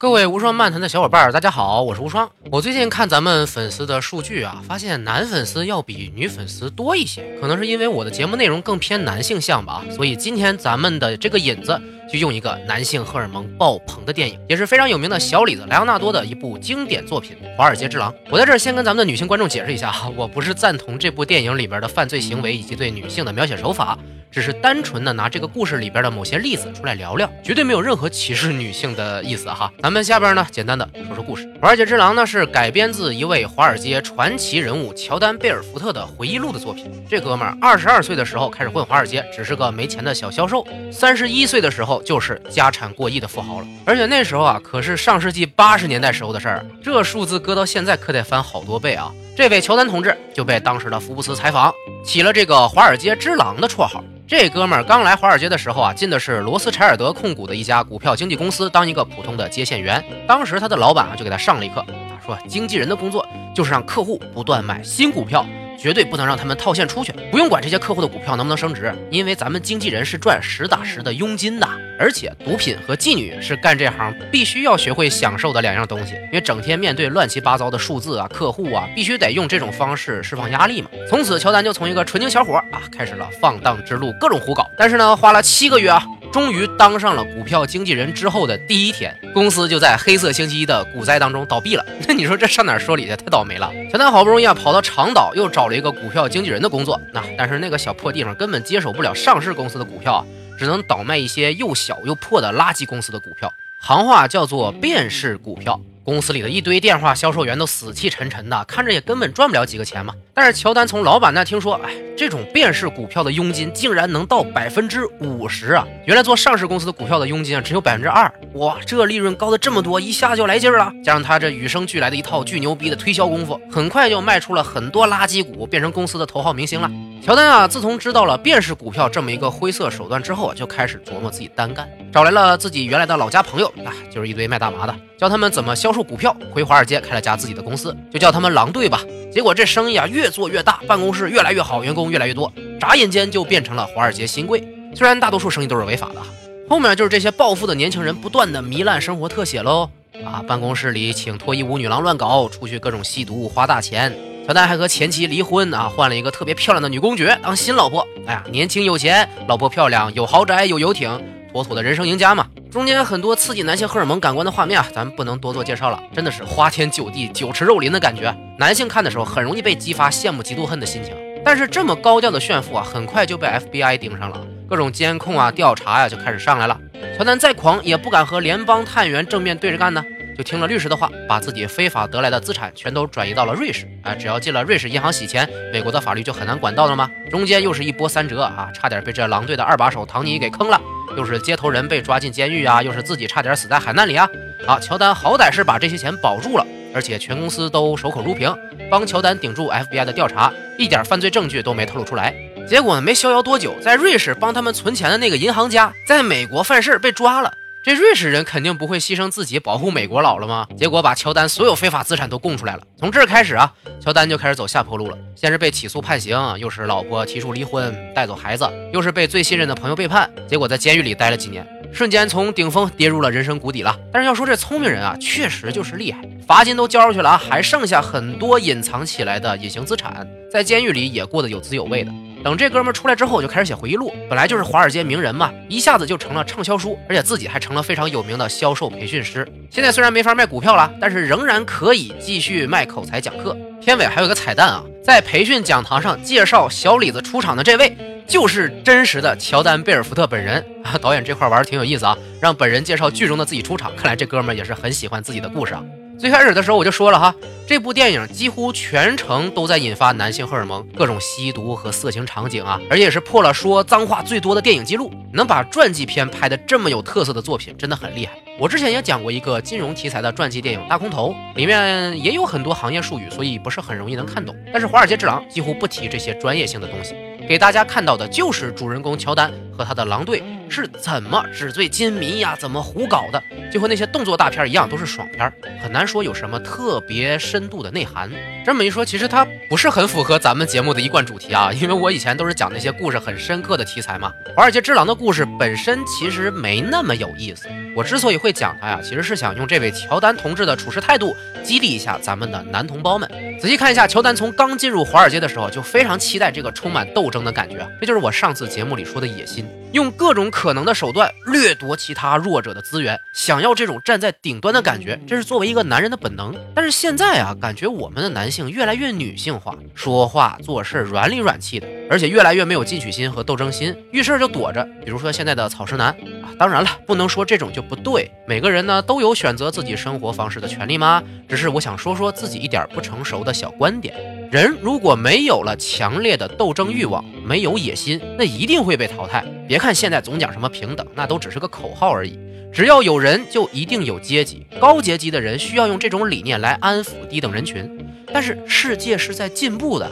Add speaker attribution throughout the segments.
Speaker 1: 各位无双漫谈的小伙伴儿，大家好，我是无双。我最近看咱们粉丝的数据啊，发现男粉丝要比女粉丝多一些，可能是因为我的节目内容更偏男性向吧。所以今天咱们的这个引子就用一个男性荷尔蒙爆棚的电影，也是非常有名的小李子莱昂纳多的一部经典作品《华尔街之狼》。我在这儿先跟咱们的女性观众解释一下哈，我不是赞同这部电影里边的犯罪行为以及对女性的描写手法。只是单纯的拿这个故事里边的某些例子出来聊聊，绝对没有任何歧视女性的意思哈。咱们下边呢，简单的说说故事。《华尔街之狼》呢是改编自一位华尔街传奇人物乔丹·贝尔福特的回忆录的作品。这哥们儿二十二岁的时候开始混华尔街，只是个没钱的小销售；三十一岁的时候就是家产过亿的富豪了。而且那时候啊，可是上世纪八十年代时候的事儿，这数字搁到现在可得翻好多倍啊。这位乔丹同志就被当时的福布斯采访，起了这个“华尔街之狼”的绰号。这哥们儿刚来华尔街的时候啊，进的是罗斯柴尔德控股的一家股票经纪公司，当一个普通的接线员。当时他的老板啊就给他上了一课，他说经纪人的工作就是让客户不断买新股票。绝对不能让他们套现出去，不用管这些客户的股票能不能升值，因为咱们经纪人是赚实打实的佣金的。而且，毒品和妓女是干这行必须要学会享受的两样东西，因为整天面对乱七八糟的数字啊、客户啊，必须得用这种方式释放压力嘛。从此，乔丹就从一个纯情小伙啊，开始了放荡之路，各种胡搞。但是呢，花了七个月啊。终于当上了股票经纪人之后的第一天，公司就在黑色星期一的股灾当中倒闭了。那你说这上哪说理去？太倒霉了！乔丹好不容易啊跑到长岛，又找了一个股票经纪人的工作。那但是那个小破地方根本接手不了上市公司的股票啊，只能倒卖一些又小又破的垃圾公司的股票，行话叫做变式股票。公司里的一堆电话销售员都死气沉沉的，看着也根本赚不了几个钱嘛。但是乔丹从老板那听说，哎，这种变式股票的佣金竟然能到百分之五十啊！原来做上市公司的股票的佣金啊只有百分之二，哇，这利润高的这么多，一下就来劲儿了。加上他这与生俱来的一套巨牛逼的推销功夫，很快就卖出了很多垃圾股，变成公司的头号明星了。乔丹啊，自从知道了变式股票这么一个灰色手段之后啊，就开始琢磨自己单干，找来了自己原来的老家朋友啊，就是一堆卖大麻的，教他们怎么销售股票。回华尔街开了家自己的公司，就叫他们狼队吧。结果这生意啊越做越大，办公室越来越好，员工越来越多，眨眼间就变成了华尔街新贵。虽然大多数生意都是违法的，后面就是这些暴富的年轻人不断的糜烂生活特写喽。啊，办公室里请脱衣舞女郎乱搞，出去各种吸毒花大钱。乔丹还和前妻离婚啊，换了一个特别漂亮的女公爵当新老婆。哎呀，年轻有钱，老婆漂亮，有豪宅有游艇，妥妥的人生赢家嘛。中间很多刺激男性荷尔蒙感官的画面啊，咱们不能多做介绍了，真的是花天酒地、酒池肉林的感觉。男性看的时候很容易被激发羡慕、嫉妒、恨的心情。但是这么高调的炫富啊，很快就被 FBI 盯上了，各种监控啊、调查呀就开始上来了。乔丹再狂也不敢和联邦探员正面对着干呢。就听了律师的话，把自己非法得来的资产全都转移到了瑞士。啊，只要进了瑞士银行洗钱，美国的法律就很难管到了吗？中间又是一波三折啊，差点被这狼队的二把手唐尼给坑了。又是接头人被抓进监狱啊，又是自己差点死在海难里啊。啊，乔丹好歹是把这些钱保住了，而且全公司都守口如瓶，帮乔丹顶住 FBI 的调查，一点犯罪证据都没透露出来。结果呢，没逍遥多久，在瑞士帮他们存钱的那个银行家，在美国犯事被抓了。这瑞士人肯定不会牺牲自己保护美国佬了吗？结果把乔丹所有非法资产都供出来了。从这儿开始啊，乔丹就开始走下坡路了。先是被起诉判刑，又是老婆提出离婚，带走孩子，又是被最信任的朋友背叛，结果在监狱里待了几年，瞬间从顶峰跌入了人生谷底了。但是要说这聪明人啊，确实就是厉害，罚金都交出去了啊，还剩下很多隐藏起来的隐形资产，在监狱里也过得有滋有味的。等这哥们出来之后，就开始写回忆录。本来就是华尔街名人嘛，一下子就成了畅销书，而且自己还成了非常有名的销售培训师。现在虽然没法卖股票了，但是仍然可以继续卖口才讲课。片尾还有个彩蛋啊，在培训讲堂上介绍小李子出场的这位，就是真实的乔丹·贝尔福特本人。导演这块玩的挺有意思啊，让本人介绍剧中的自己出场。看来这哥们也是很喜欢自己的故事啊。最开始的时候我就说了哈，这部电影几乎全程都在引发男性荷尔蒙，各种吸毒和色情场景啊，而且是破了说脏话最多的电影记录。能把传记片拍的这么有特色的作品，真的很厉害。我之前也讲过一个金融题材的传记电影《大空头》，里面也有很多行业术语，所以不是很容易能看懂。但是《华尔街之狼》几乎不提这些专业性的东西。给大家看到的就是主人公乔丹和他的狼队是怎么纸醉金迷呀，怎么胡搞的，就和那些动作大片一样，都是爽片，很难说有什么特别深度的内涵。这么一说，其实它不是很符合咱们节目的一贯主题啊，因为我以前都是讲那些故事很深刻的题材嘛。华尔街之狼的故事本身其实没那么有意思。我之所以会讲它呀，其实是想用这位乔丹同志的处事态度激励一下咱们的男同胞们。仔细看一下，乔丹从刚进入华尔街的时候就非常期待这个充满斗争的感觉，这就是我上次节目里说的野心，用各种可能的手段掠夺其他弱者的资源，想要这种站在顶端的感觉，这是作为一个男人的本能。但是现在啊，感觉我们的男性越来越女性化，说话做事软里软气的，而且越来越没有进取心和斗争心，遇事就躲着。比如说现在的草食男啊，当然了，不能说这种就不对，每个人呢都有选择自己生活方式的权利吗？只是我想说说自己一点不成熟的小观点。人如果没有了强烈的斗争欲望，没有野心，那一定会被淘汰。别看现在总讲什么平等，那都只是个口号而已。只要有人，就一定有阶级。高阶级的人需要用这种理念来安抚低等人群。但是世界是在进步的，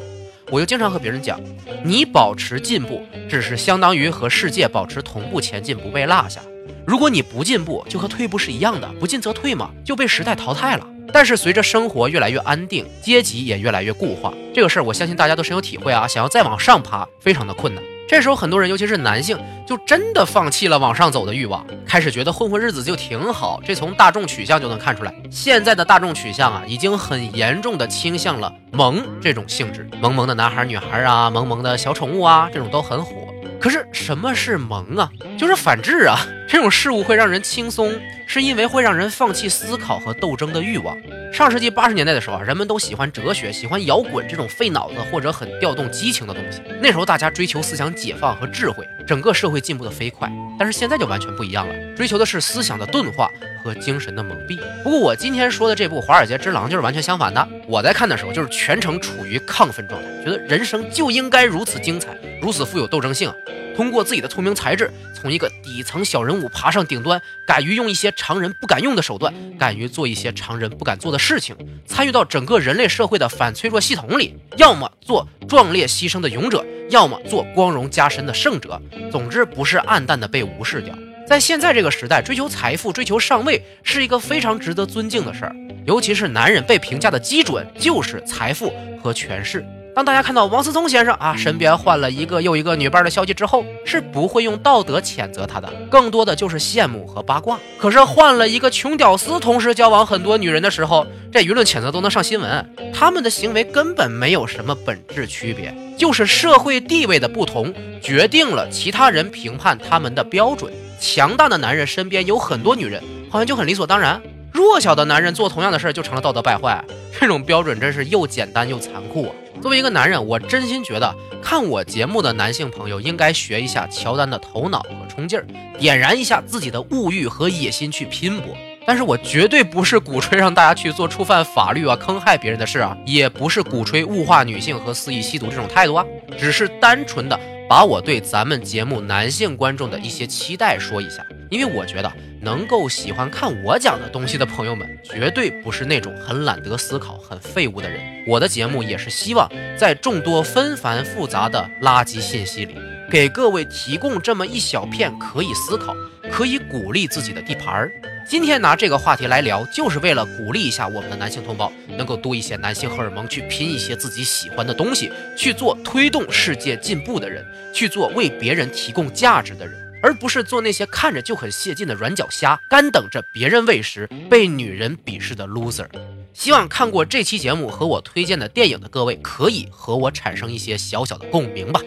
Speaker 1: 我又经常和别人讲，你保持进步，只是相当于和世界保持同步前进，不被落下。如果你不进步，就和退步是一样的，不进则退嘛，就被时代淘汰了。但是随着生活越来越安定，阶级也越来越固化，这个事儿我相信大家都深有体会啊。想要再往上爬，非常的困难。这时候很多人，尤其是男性，就真的放弃了往上走的欲望，开始觉得混混日子就挺好。这从大众取向就能看出来，现在的大众取向啊，已经很严重的倾向了萌这种性质，萌萌的男孩女孩啊，萌萌的小宠物啊，这种都很火。可是什么是萌啊？就是反制啊！这种事物会让人轻松，是因为会让人放弃思考和斗争的欲望。上世纪八十年代的时候啊，人们都喜欢哲学，喜欢摇滚这种费脑子或者很调动激情的东西。那时候大家追求思想解放和智慧，整个社会进步的飞快。但是现在就完全不一样了，追求的是思想的钝化和精神的蒙蔽。不过我今天说的这部《华尔街之狼》就是完全相反的。我在看的时候就是全程处于亢奋状态，觉得人生就应该如此精彩，如此富有斗争性。通过自己的聪明才智，从一个底层小人物爬上顶端，敢于用一些常人不敢用的手段，敢于做一些常人不敢做的事情，参与到整个人类社会的反脆弱系统里，要么做壮烈牺牲的勇者，要么做光荣加身的胜者。总之，不是暗淡的被无视掉。在现在这个时代，追求财富、追求上位是一个非常值得尊敬的事儿，尤其是男人被评价的基准就是财富和权势。当大家看到王思聪先生啊身边换了一个又一个女伴的消息之后，是不会用道德谴责他的，更多的就是羡慕和八卦。可是换了一个穷屌丝同时交往很多女人的时候，这舆论谴责都能上新闻。他们的行为根本没有什么本质区别，就是社会地位的不同决定了其他人评判他们的标准。强大的男人身边有很多女人，好像就很理所当然；弱小的男人做同样的事儿就成了道德败坏。这种标准真是又简单又残酷！作为一个男人，我真心觉得看我节目的男性朋友应该学一下乔丹的头脑和冲劲儿，点燃一下自己的物欲和野心去拼搏。但是我绝对不是鼓吹让大家去做触犯法律啊、坑害别人的事啊，也不是鼓吹物化女性和肆意吸毒这种态度啊，只是单纯的把我对咱们节目男性观众的一些期待说一下。因为我觉得能够喜欢看我讲的东西的朋友们，绝对不是那种很懒得思考、很废物的人。我的节目也是希望在众多纷繁复杂的垃圾信息里，给各位提供这么一小片可以思考、可以鼓励自己的地盘儿。今天拿这个话题来聊，就是为了鼓励一下我们的男性同胞，能够多一些男性荷尔蒙，去拼一些自己喜欢的东西，去做推动世界进步的人，去做为别人提供价值的人。而不是做那些看着就很泄劲的软脚虾，干等着别人喂食，被女人鄙视的 loser。希望看过这期节目和我推荐的电影的各位，可以和我产生一些小小的共鸣吧。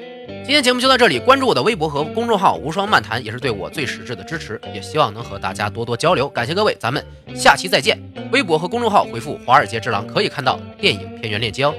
Speaker 1: 今天节目就到这里，关注我的微博和公众号“无双漫谈”也是对我最实质的支持，也希望能和大家多多交流。感谢各位，咱们下期再见。微博和公众号回复“华尔街之狼”可以看到电影片源链接哦。